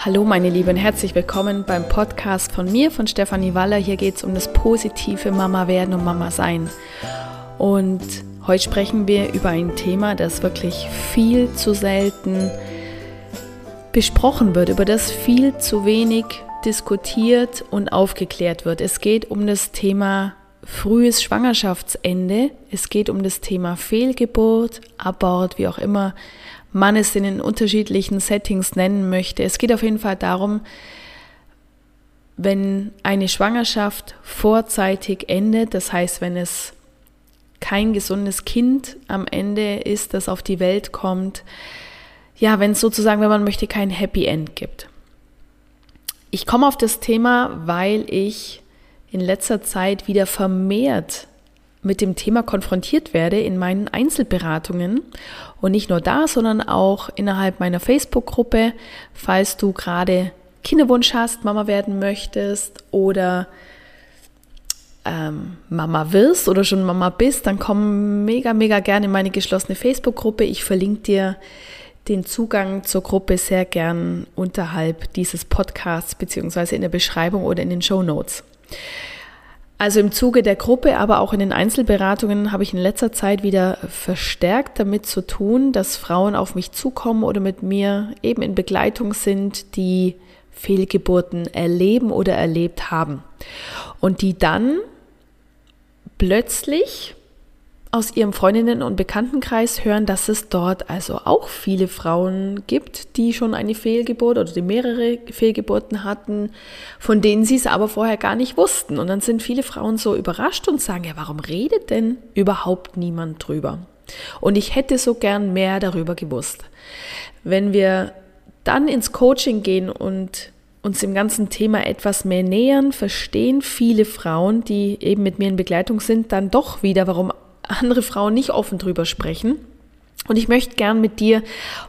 Hallo meine Lieben, herzlich willkommen beim Podcast von mir, von Stefanie Waller. Hier geht es um das positive Mama werden und Mama sein. Und heute sprechen wir über ein Thema, das wirklich viel zu selten besprochen wird, über das viel zu wenig diskutiert und aufgeklärt wird. Es geht um das Thema frühes Schwangerschaftsende. Es geht um das Thema Fehlgeburt, Abort, wie auch immer man es in den unterschiedlichen Settings nennen möchte. Es geht auf jeden Fall darum, wenn eine Schwangerschaft vorzeitig endet, das heißt, wenn es kein gesundes Kind am Ende ist, das auf die Welt kommt, ja, wenn es sozusagen, wenn man möchte, kein Happy End gibt. Ich komme auf das Thema, weil ich in letzter Zeit wieder vermehrt mit dem Thema konfrontiert werde in meinen Einzelberatungen. Und nicht nur da, sondern auch innerhalb meiner Facebook-Gruppe, falls du gerade Kinderwunsch hast, Mama werden möchtest oder ähm, Mama wirst oder schon Mama bist, dann komm mega, mega gerne in meine geschlossene Facebook-Gruppe. Ich verlinke dir den Zugang zur Gruppe sehr gern unterhalb dieses Podcasts beziehungsweise in der Beschreibung oder in den Show Notes. Also im Zuge der Gruppe, aber auch in den Einzelberatungen habe ich in letzter Zeit wieder verstärkt damit zu tun, dass Frauen auf mich zukommen oder mit mir eben in Begleitung sind, die Fehlgeburten erleben oder erlebt haben. Und die dann plötzlich aus ihrem Freundinnen- und Bekanntenkreis hören, dass es dort also auch viele Frauen gibt, die schon eine Fehlgeburt oder die mehrere Fehlgeburten hatten, von denen sie es aber vorher gar nicht wussten. Und dann sind viele Frauen so überrascht und sagen, ja, warum redet denn überhaupt niemand drüber? Und ich hätte so gern mehr darüber gewusst. Wenn wir dann ins Coaching gehen und uns dem ganzen Thema etwas mehr nähern, verstehen viele Frauen, die eben mit mir in Begleitung sind, dann doch wieder, warum andere Frauen nicht offen drüber sprechen. Und ich möchte gern mit dir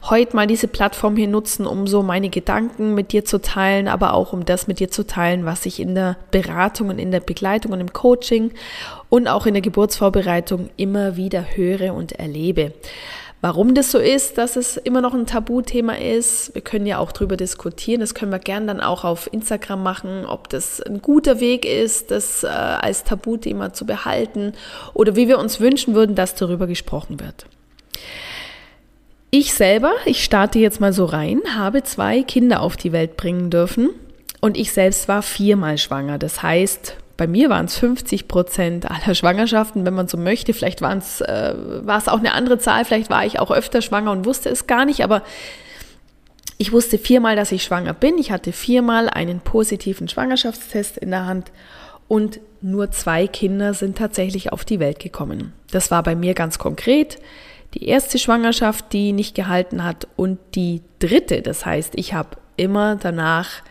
heute mal diese Plattform hier nutzen, um so meine Gedanken mit dir zu teilen, aber auch um das mit dir zu teilen, was ich in der Beratung und in der Begleitung und im Coaching und auch in der Geburtsvorbereitung immer wieder höre und erlebe. Warum das so ist, dass es immer noch ein Tabuthema ist, wir können ja auch drüber diskutieren. Das können wir gern dann auch auf Instagram machen, ob das ein guter Weg ist, das äh, als Tabuthema zu behalten oder wie wir uns wünschen würden, dass darüber gesprochen wird. Ich selber, ich starte jetzt mal so rein, habe zwei Kinder auf die Welt bringen dürfen und ich selbst war viermal schwanger. Das heißt, bei mir waren es 50 Prozent aller Schwangerschaften, wenn man so möchte. Vielleicht äh, war es auch eine andere Zahl, vielleicht war ich auch öfter schwanger und wusste es gar nicht, aber ich wusste viermal, dass ich schwanger bin. Ich hatte viermal einen positiven Schwangerschaftstest in der Hand und nur zwei Kinder sind tatsächlich auf die Welt gekommen. Das war bei mir ganz konkret. Die erste Schwangerschaft, die nicht gehalten hat und die dritte. Das heißt, ich habe immer danach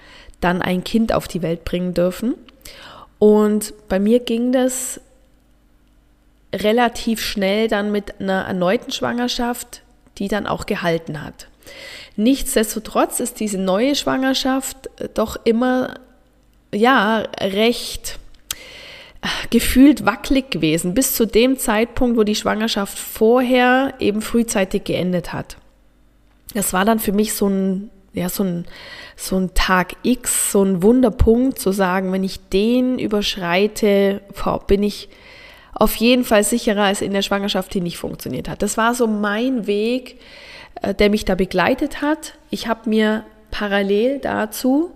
dann ein Kind auf die Welt bringen dürfen. Und bei mir ging das relativ schnell dann mit einer erneuten Schwangerschaft, die dann auch gehalten hat. Nichtsdestotrotz ist diese neue Schwangerschaft doch immer, ja, recht äh, gefühlt wackelig gewesen, bis zu dem Zeitpunkt, wo die Schwangerschaft vorher eben frühzeitig geendet hat. Das war dann für mich so ein ja, so ein, so ein Tag X, so ein Wunderpunkt zu sagen, wenn ich den überschreite, bin ich auf jeden Fall sicherer als in der Schwangerschaft, die nicht funktioniert hat. Das war so mein Weg, äh, der mich da begleitet hat. Ich habe mir parallel dazu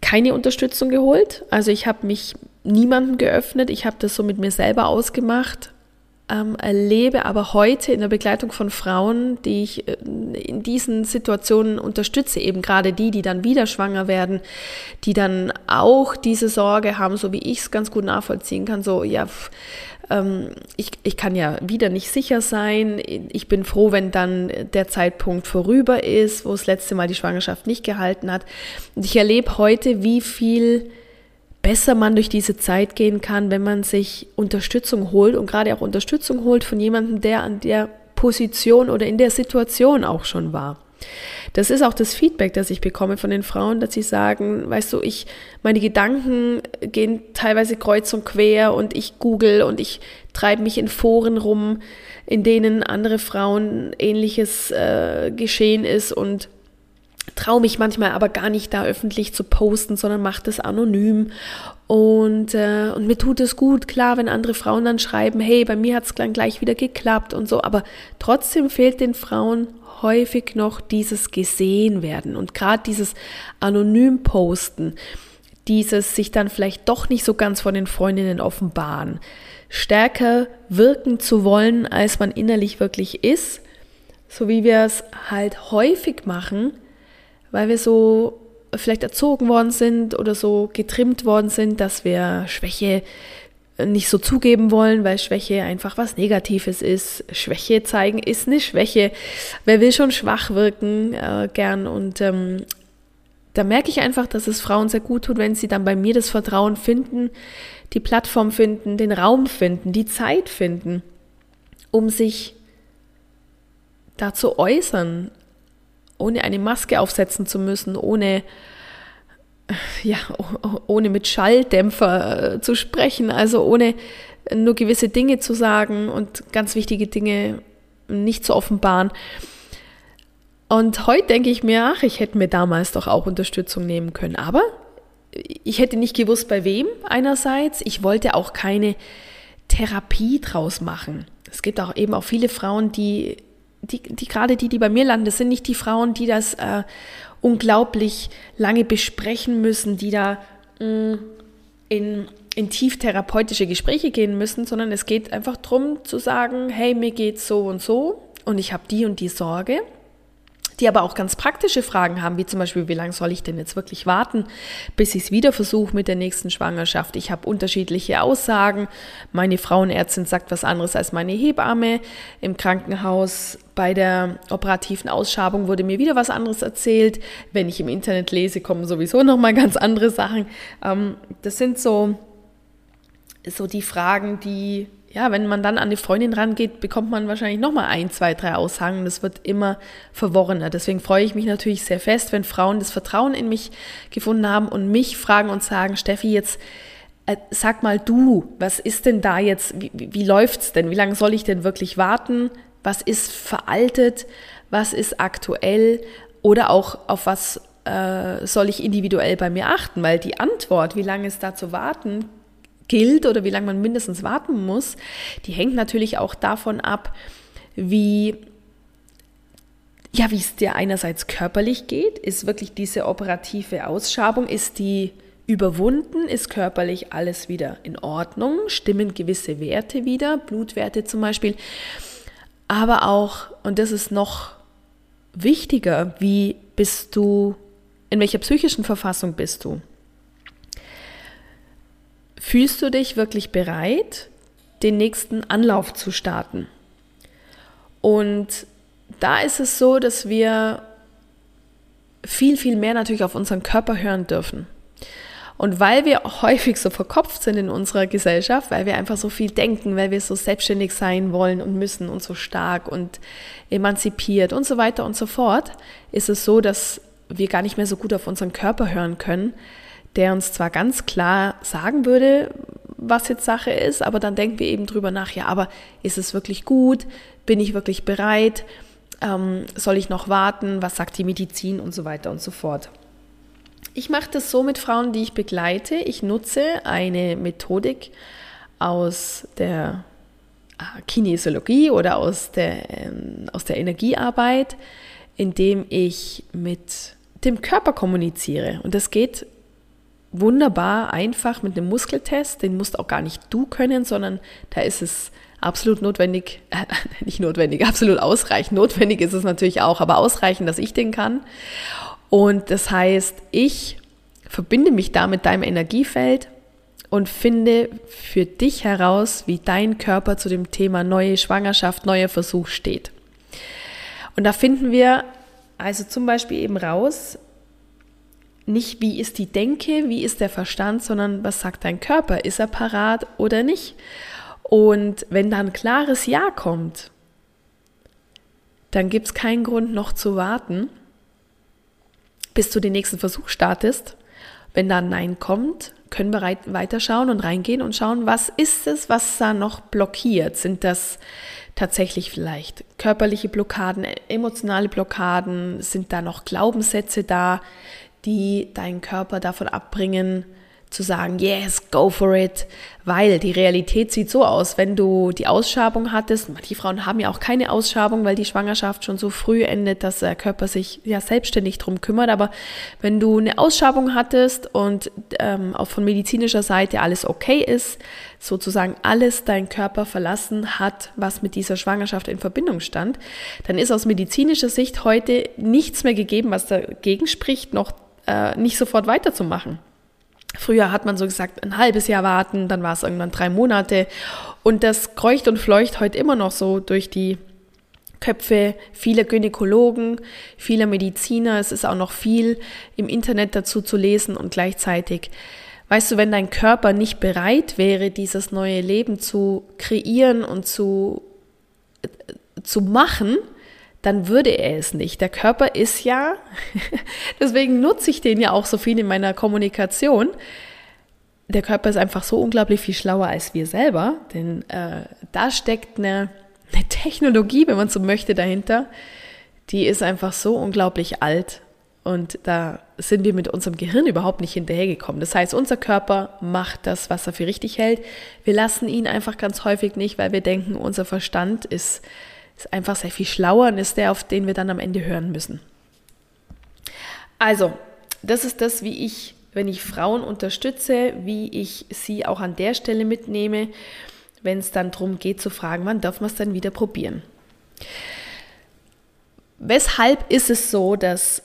keine Unterstützung geholt. Also ich habe mich niemandem geöffnet. Ich habe das so mit mir selber ausgemacht ähm, erlebe aber heute in der Begleitung von Frauen, die ich äh, in diesen Situationen unterstütze, eben gerade die, die dann wieder schwanger werden, die dann auch diese Sorge haben, so wie ich es ganz gut nachvollziehen kann, so, ja, ähm, ich, ich kann ja wieder nicht sicher sein. Ich bin froh, wenn dann der Zeitpunkt vorüber ist, wo das letzte Mal die Schwangerschaft nicht gehalten hat. Und ich erlebe heute, wie viel besser man durch diese Zeit gehen kann, wenn man sich Unterstützung holt und gerade auch Unterstützung holt von jemandem, der an der Position oder in der Situation auch schon war. Das ist auch das Feedback, das ich bekomme von den Frauen, dass sie sagen, weißt du, ich, meine Gedanken gehen teilweise kreuz und quer und ich google und ich treibe mich in Foren rum, in denen andere Frauen ähnliches äh, geschehen ist und traue mich manchmal aber gar nicht da öffentlich zu posten, sondern mache das anonym. Und, äh, und mir tut es gut, klar, wenn andere Frauen dann schreiben, hey, bei mir hat es dann gleich wieder geklappt und so. Aber trotzdem fehlt den Frauen häufig noch dieses gesehen werden und gerade dieses anonym posten, dieses sich dann vielleicht doch nicht so ganz von den Freundinnen offenbaren, stärker wirken zu wollen, als man innerlich wirklich ist, so wie wir es halt häufig machen, weil wir so vielleicht erzogen worden sind oder so getrimmt worden sind, dass wir Schwäche nicht so zugeben wollen, weil Schwäche einfach was Negatives ist. Schwäche zeigen ist eine Schwäche. Wer will schon schwach wirken äh, gern? Und ähm, da merke ich einfach, dass es Frauen sehr gut tut, wenn sie dann bei mir das Vertrauen finden, die Plattform finden, den Raum finden, die Zeit finden, um sich da zu äußern, ohne eine Maske aufsetzen zu müssen, ohne ja, ohne mit Schalldämpfer äh, zu sprechen, also ohne nur gewisse Dinge zu sagen und ganz wichtige Dinge nicht zu offenbaren. Und heute denke ich mir, ach, ich hätte mir damals doch auch Unterstützung nehmen können. Aber ich hätte nicht gewusst, bei wem einerseits. Ich wollte auch keine Therapie draus machen. Es gibt auch eben auch viele Frauen, die die, die gerade die, die bei mir landen, das sind nicht die Frauen, die das äh, unglaublich lange besprechen müssen, die da mh, mm, in, in tief Gespräche gehen müssen, sondern es geht einfach darum zu sagen, hey, mir geht's so und so und ich habe die und die Sorge die aber auch ganz praktische Fragen haben, wie zum Beispiel, wie lange soll ich denn jetzt wirklich warten, bis ich es wieder versuche mit der nächsten Schwangerschaft. Ich habe unterschiedliche Aussagen. Meine Frauenärztin sagt was anderes als meine Hebamme. Im Krankenhaus bei der operativen Ausschabung wurde mir wieder was anderes erzählt. Wenn ich im Internet lese, kommen sowieso nochmal ganz andere Sachen. Ähm, das sind so, so die Fragen, die ja, wenn man dann an die Freundin rangeht, bekommt man wahrscheinlich nochmal ein, zwei, drei Aussagen. Das wird immer verworrener. Deswegen freue ich mich natürlich sehr fest, wenn Frauen das Vertrauen in mich gefunden haben und mich fragen und sagen, Steffi, jetzt äh, sag mal du, was ist denn da jetzt, wie, wie läuft's denn? Wie lange soll ich denn wirklich warten? Was ist veraltet? Was ist aktuell? Oder auch auf was äh, soll ich individuell bei mir achten? Weil die Antwort, wie lange ist da zu warten, gilt oder wie lange man mindestens warten muss, die hängt natürlich auch davon ab, wie ja, wie es dir einerseits körperlich geht, ist wirklich diese operative Ausschabung, ist die überwunden, ist körperlich alles wieder in Ordnung, stimmen gewisse Werte wieder, Blutwerte zum Beispiel, aber auch, und das ist noch wichtiger, wie bist du, in welcher psychischen Verfassung bist du? Fühlst du dich wirklich bereit, den nächsten Anlauf zu starten? Und da ist es so, dass wir viel, viel mehr natürlich auf unseren Körper hören dürfen. Und weil wir häufig so verkopft sind in unserer Gesellschaft, weil wir einfach so viel denken, weil wir so selbstständig sein wollen und müssen und so stark und emanzipiert und so weiter und so fort, ist es so, dass wir gar nicht mehr so gut auf unseren Körper hören können, der uns zwar ganz klar sagen würde, was jetzt Sache ist, aber dann denken wir eben drüber nach, ja, aber ist es wirklich gut? Bin ich wirklich bereit? Ähm, soll ich noch warten? Was sagt die Medizin und so weiter und so fort? Ich mache das so mit Frauen, die ich begleite. Ich nutze eine Methodik aus der äh, Kinesiologie oder aus der, ähm, aus der Energiearbeit, indem ich mit dem Körper kommuniziere. Und das geht wunderbar einfach mit einem Muskeltest. Den musst auch gar nicht du können, sondern da ist es absolut notwendig, äh, nicht notwendig, absolut ausreichend. Notwendig ist es natürlich auch, aber ausreichend, dass ich den kann. Und das heißt, ich verbinde mich da mit deinem Energiefeld und finde für dich heraus, wie dein Körper zu dem Thema neue Schwangerschaft, neuer Versuch steht. Und da finden wir also zum Beispiel eben raus, nicht, wie ist die Denke, wie ist der Verstand, sondern was sagt dein Körper? Ist er parat oder nicht? Und wenn da ein klares Ja kommt, dann gibt es keinen Grund noch zu warten, bis du den nächsten Versuch startest, Wenn da ein Nein kommt, können wir weiterschauen und reingehen und schauen, was ist es, was da noch blockiert? Sind das tatsächlich vielleicht körperliche Blockaden, emotionale Blockaden? Sind da noch Glaubenssätze da, die deinen Körper davon abbringen, zu sagen, yes, go for it, weil die Realität sieht so aus, wenn du die Ausschabung hattest, manche Frauen haben ja auch keine Ausschabung, weil die Schwangerschaft schon so früh endet, dass der Körper sich ja selbstständig drum kümmert, aber wenn du eine Ausschabung hattest und ähm, auch von medizinischer Seite alles okay ist, sozusagen alles dein Körper verlassen hat, was mit dieser Schwangerschaft in Verbindung stand, dann ist aus medizinischer Sicht heute nichts mehr gegeben, was dagegen spricht, noch äh, nicht sofort weiterzumachen. Früher hat man so gesagt, ein halbes Jahr warten, dann war es irgendwann drei Monate. Und das kreucht und fleucht heute immer noch so durch die Köpfe vieler Gynäkologen, vieler Mediziner. Es ist auch noch viel im Internet dazu zu lesen und gleichzeitig, weißt du, wenn dein Körper nicht bereit wäre, dieses neue Leben zu kreieren und zu, äh, zu machen, dann würde er es nicht. Der Körper ist ja, deswegen nutze ich den ja auch so viel in meiner Kommunikation. Der Körper ist einfach so unglaublich viel schlauer als wir selber, denn äh, da steckt eine, eine Technologie, wenn man so möchte, dahinter, die ist einfach so unglaublich alt und da sind wir mit unserem Gehirn überhaupt nicht hinterhergekommen. Das heißt, unser Körper macht das, was er für richtig hält. Wir lassen ihn einfach ganz häufig nicht, weil wir denken, unser Verstand ist ist einfach sehr viel schlauer und ist der, auf den wir dann am Ende hören müssen. Also, das ist das, wie ich, wenn ich Frauen unterstütze, wie ich sie auch an der Stelle mitnehme, wenn es dann darum geht zu fragen, wann darf man es dann wieder probieren. Weshalb ist es so, dass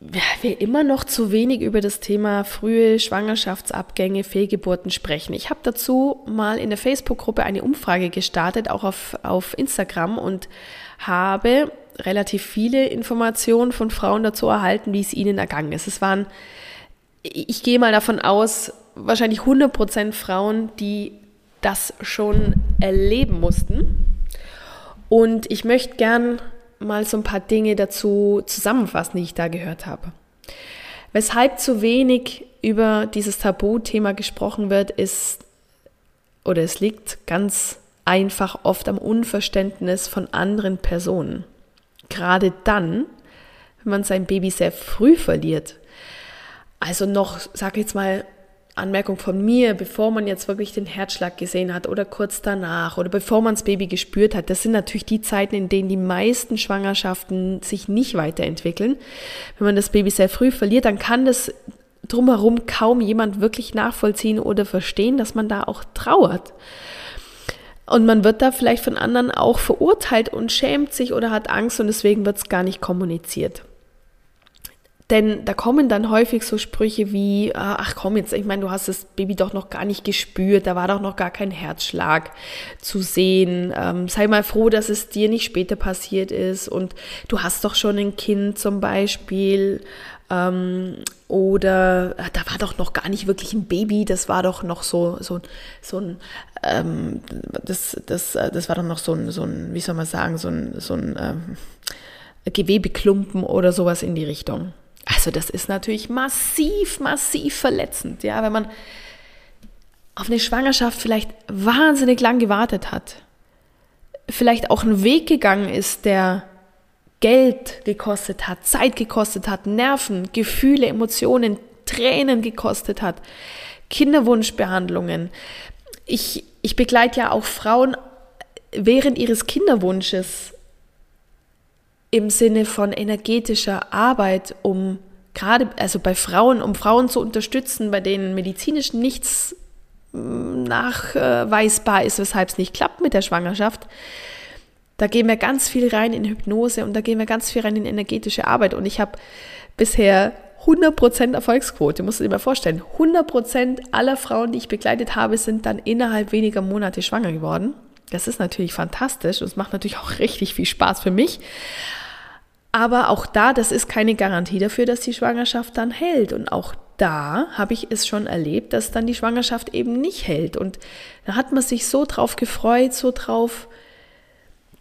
wir immer noch zu wenig über das Thema frühe Schwangerschaftsabgänge, Fehlgeburten sprechen. Ich habe dazu mal in der Facebook-Gruppe eine Umfrage gestartet, auch auf, auf Instagram und habe relativ viele Informationen von Frauen dazu erhalten, wie es ihnen ergangen ist. Es waren, ich gehe mal davon aus, wahrscheinlich 100% Frauen, die das schon erleben mussten. Und ich möchte gern mal so ein paar Dinge dazu zusammenfassen, die ich da gehört habe. Weshalb zu wenig über dieses Tabuthema gesprochen wird, ist, oder es liegt ganz einfach oft am Unverständnis von anderen Personen. Gerade dann, wenn man sein Baby sehr früh verliert. Also noch, sag ich jetzt mal, Anmerkung von mir, bevor man jetzt wirklich den Herzschlag gesehen hat oder kurz danach oder bevor man das Baby gespürt hat, das sind natürlich die Zeiten, in denen die meisten Schwangerschaften sich nicht weiterentwickeln. Wenn man das Baby sehr früh verliert, dann kann das drumherum kaum jemand wirklich nachvollziehen oder verstehen, dass man da auch trauert. Und man wird da vielleicht von anderen auch verurteilt und schämt sich oder hat Angst und deswegen wird es gar nicht kommuniziert. Denn da kommen dann häufig so Sprüche wie, ah, ach komm jetzt, ich meine, du hast das Baby doch noch gar nicht gespürt, da war doch noch gar kein Herzschlag zu sehen. Ähm, sei mal froh, dass es dir nicht später passiert ist und du hast doch schon ein Kind zum Beispiel. Ähm, oder ah, da war doch noch gar nicht wirklich ein Baby, das war doch noch so, so, so ein, ähm, das, das, das war doch noch so ein, so ein, wie soll man sagen, so ein, so ein ähm, Gewebeklumpen oder sowas in die Richtung. Also das ist natürlich massiv, massiv verletzend, ja, wenn man auf eine Schwangerschaft vielleicht wahnsinnig lang gewartet hat, vielleicht auch einen Weg gegangen ist, der Geld gekostet hat, Zeit gekostet hat, Nerven, Gefühle, Emotionen, Tränen gekostet hat, Kinderwunschbehandlungen. Ich, ich begleite ja auch Frauen während ihres Kinderwunsches im Sinne von energetischer Arbeit, um gerade, also bei Frauen, um Frauen zu unterstützen, bei denen medizinisch nichts mm, nachweisbar ist, weshalb es nicht klappt mit der Schwangerschaft. Da gehen wir ganz viel rein in Hypnose und da gehen wir ganz viel rein in energetische Arbeit. Und ich habe bisher 100% Erfolgsquote, musst du dir mal vorstellen. 100% aller Frauen, die ich begleitet habe, sind dann innerhalb weniger Monate schwanger geworden. Das ist natürlich fantastisch und es macht natürlich auch richtig viel Spaß für mich. Aber auch da, das ist keine Garantie dafür, dass die Schwangerschaft dann hält. Und auch da habe ich es schon erlebt, dass dann die Schwangerschaft eben nicht hält. Und da hat man sich so drauf gefreut, so drauf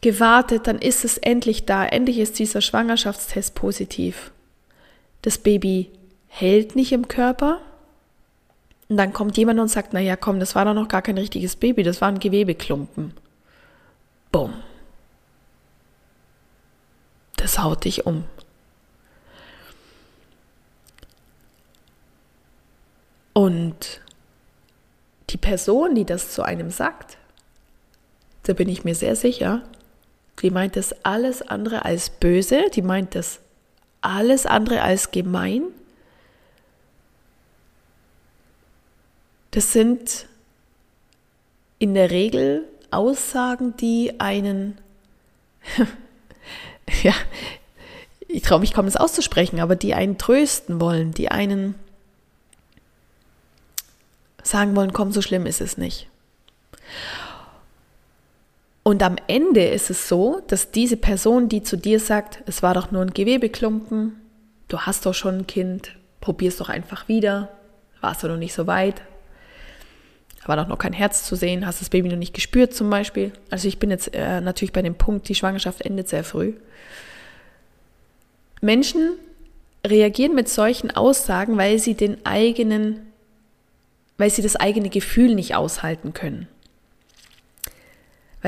gewartet, dann ist es endlich da. Endlich ist dieser Schwangerschaftstest positiv. Das Baby hält nicht im Körper. Und dann kommt jemand und sagt, naja, komm, das war doch noch gar kein richtiges Baby, das war ein Gewebeklumpen. Bumm. Das haut dich um. Und die Person, die das zu einem sagt, da bin ich mir sehr sicher, die meint das alles andere als böse, die meint das alles andere als gemein. Das sind in der Regel Aussagen, die einen, ja, ich traue mich kaum das auszusprechen, aber die einen trösten wollen, die einen sagen wollen, komm, so schlimm ist es nicht. Und am Ende ist es so, dass diese Person, die zu dir sagt, es war doch nur ein Gewebeklumpen, du hast doch schon ein Kind, probier es doch einfach wieder, warst du noch nicht so weit, war doch noch kein Herz zu sehen, hast das Baby noch nicht gespürt zum Beispiel. Also ich bin jetzt äh, natürlich bei dem Punkt, die Schwangerschaft endet sehr früh. Menschen reagieren mit solchen Aussagen, weil sie den eigenen, weil sie das eigene Gefühl nicht aushalten können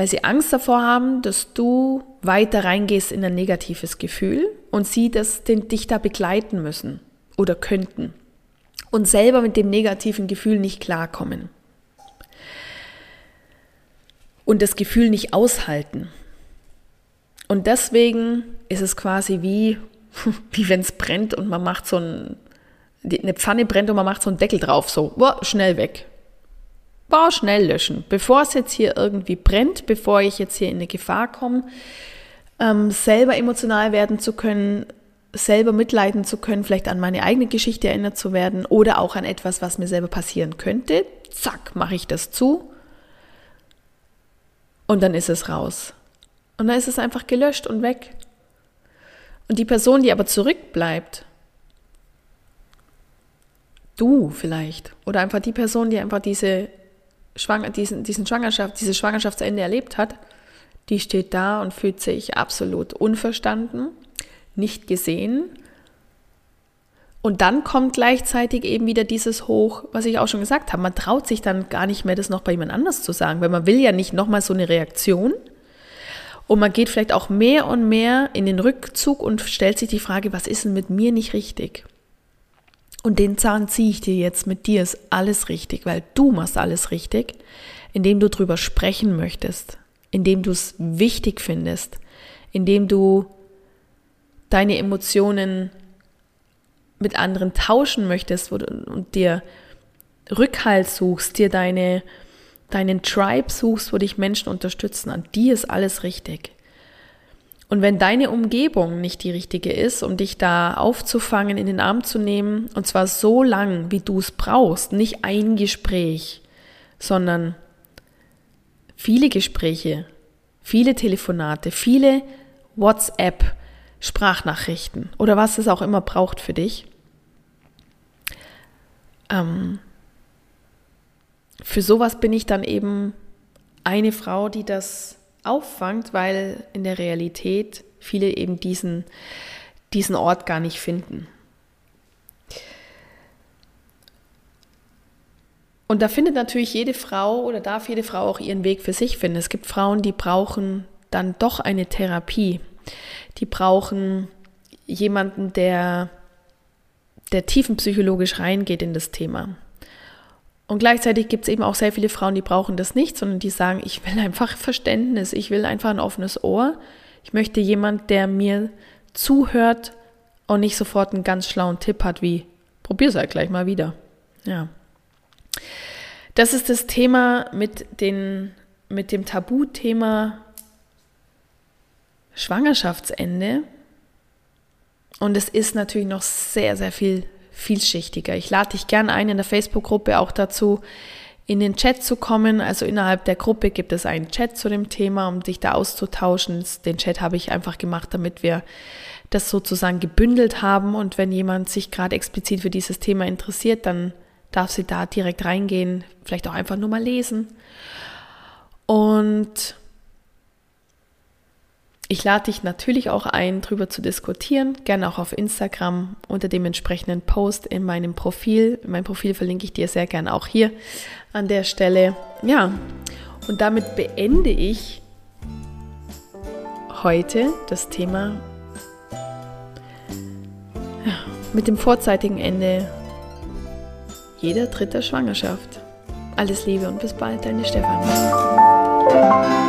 weil sie Angst davor haben, dass du weiter reingehst in ein negatives Gefühl und sie das den, dich da begleiten müssen oder könnten und selber mit dem negativen Gefühl nicht klarkommen und das Gefühl nicht aushalten. Und deswegen ist es quasi wie, wie wenn es brennt und man macht so ein, eine Pfanne brennt und man macht so einen Deckel drauf, so, boah, schnell weg boah, schnell löschen, bevor es jetzt hier irgendwie brennt, bevor ich jetzt hier in eine Gefahr komme, ähm, selber emotional werden zu können, selber mitleiden zu können, vielleicht an meine eigene Geschichte erinnert zu werden oder auch an etwas, was mir selber passieren könnte. Zack, mache ich das zu und dann ist es raus. Und dann ist es einfach gelöscht und weg. Und die Person, die aber zurückbleibt, du vielleicht, oder einfach die Person, die einfach diese Schwang diesen, diesen Schwangerschaft, dieses Schwangerschaftsende erlebt hat, die steht da und fühlt sich absolut unverstanden, nicht gesehen. Und dann kommt gleichzeitig eben wieder dieses Hoch, was ich auch schon gesagt habe. Man traut sich dann gar nicht mehr, das noch bei jemand anders zu sagen, weil man will ja nicht nochmal so eine Reaktion. Und man geht vielleicht auch mehr und mehr in den Rückzug und stellt sich die Frage, was ist denn mit mir nicht richtig? Und den Zahn ziehe ich dir jetzt mit dir, ist alles richtig, weil du machst alles richtig, indem du drüber sprechen möchtest, indem du es wichtig findest, indem du deine Emotionen mit anderen tauschen möchtest und dir Rückhalt suchst, dir deine, deinen Tribe suchst, wo dich Menschen unterstützen. An dir ist alles richtig. Und wenn deine Umgebung nicht die richtige ist, um dich da aufzufangen, in den Arm zu nehmen, und zwar so lang, wie du es brauchst, nicht ein Gespräch, sondern viele Gespräche, viele Telefonate, viele WhatsApp, Sprachnachrichten oder was es auch immer braucht für dich. Ähm, für sowas bin ich dann eben eine Frau, die das auffangt, weil in der Realität viele eben diesen, diesen Ort gar nicht finden. Und da findet natürlich jede Frau oder darf jede Frau auch ihren Weg für sich finden. Es gibt Frauen, die brauchen dann doch eine Therapie. Die brauchen jemanden, der, der tiefenpsychologisch reingeht in das Thema. Und gleichzeitig gibt es eben auch sehr viele Frauen, die brauchen das nicht, sondern die sagen, ich will einfach Verständnis, ich will einfach ein offenes Ohr. Ich möchte jemand, der mir zuhört und nicht sofort einen ganz schlauen Tipp hat, wie probier's halt gleich mal wieder. Ja. Das ist das Thema mit, den, mit dem Tabuthema Schwangerschaftsende. Und es ist natürlich noch sehr, sehr viel vielschichtiger. Ich lade dich gerne ein, in der Facebook-Gruppe auch dazu in den Chat zu kommen. Also innerhalb der Gruppe gibt es einen Chat zu dem Thema, um dich da auszutauschen. Den Chat habe ich einfach gemacht, damit wir das sozusagen gebündelt haben. Und wenn jemand sich gerade explizit für dieses Thema interessiert, dann darf sie da direkt reingehen, vielleicht auch einfach nur mal lesen. Und ich lade dich natürlich auch ein, darüber zu diskutieren, gerne auch auf Instagram unter dem entsprechenden Post in meinem Profil. Mein Profil verlinke ich dir sehr gerne auch hier an der Stelle. Ja, und damit beende ich heute das Thema mit dem vorzeitigen Ende jeder dritten Schwangerschaft. Alles Liebe und bis bald, deine Stefanie.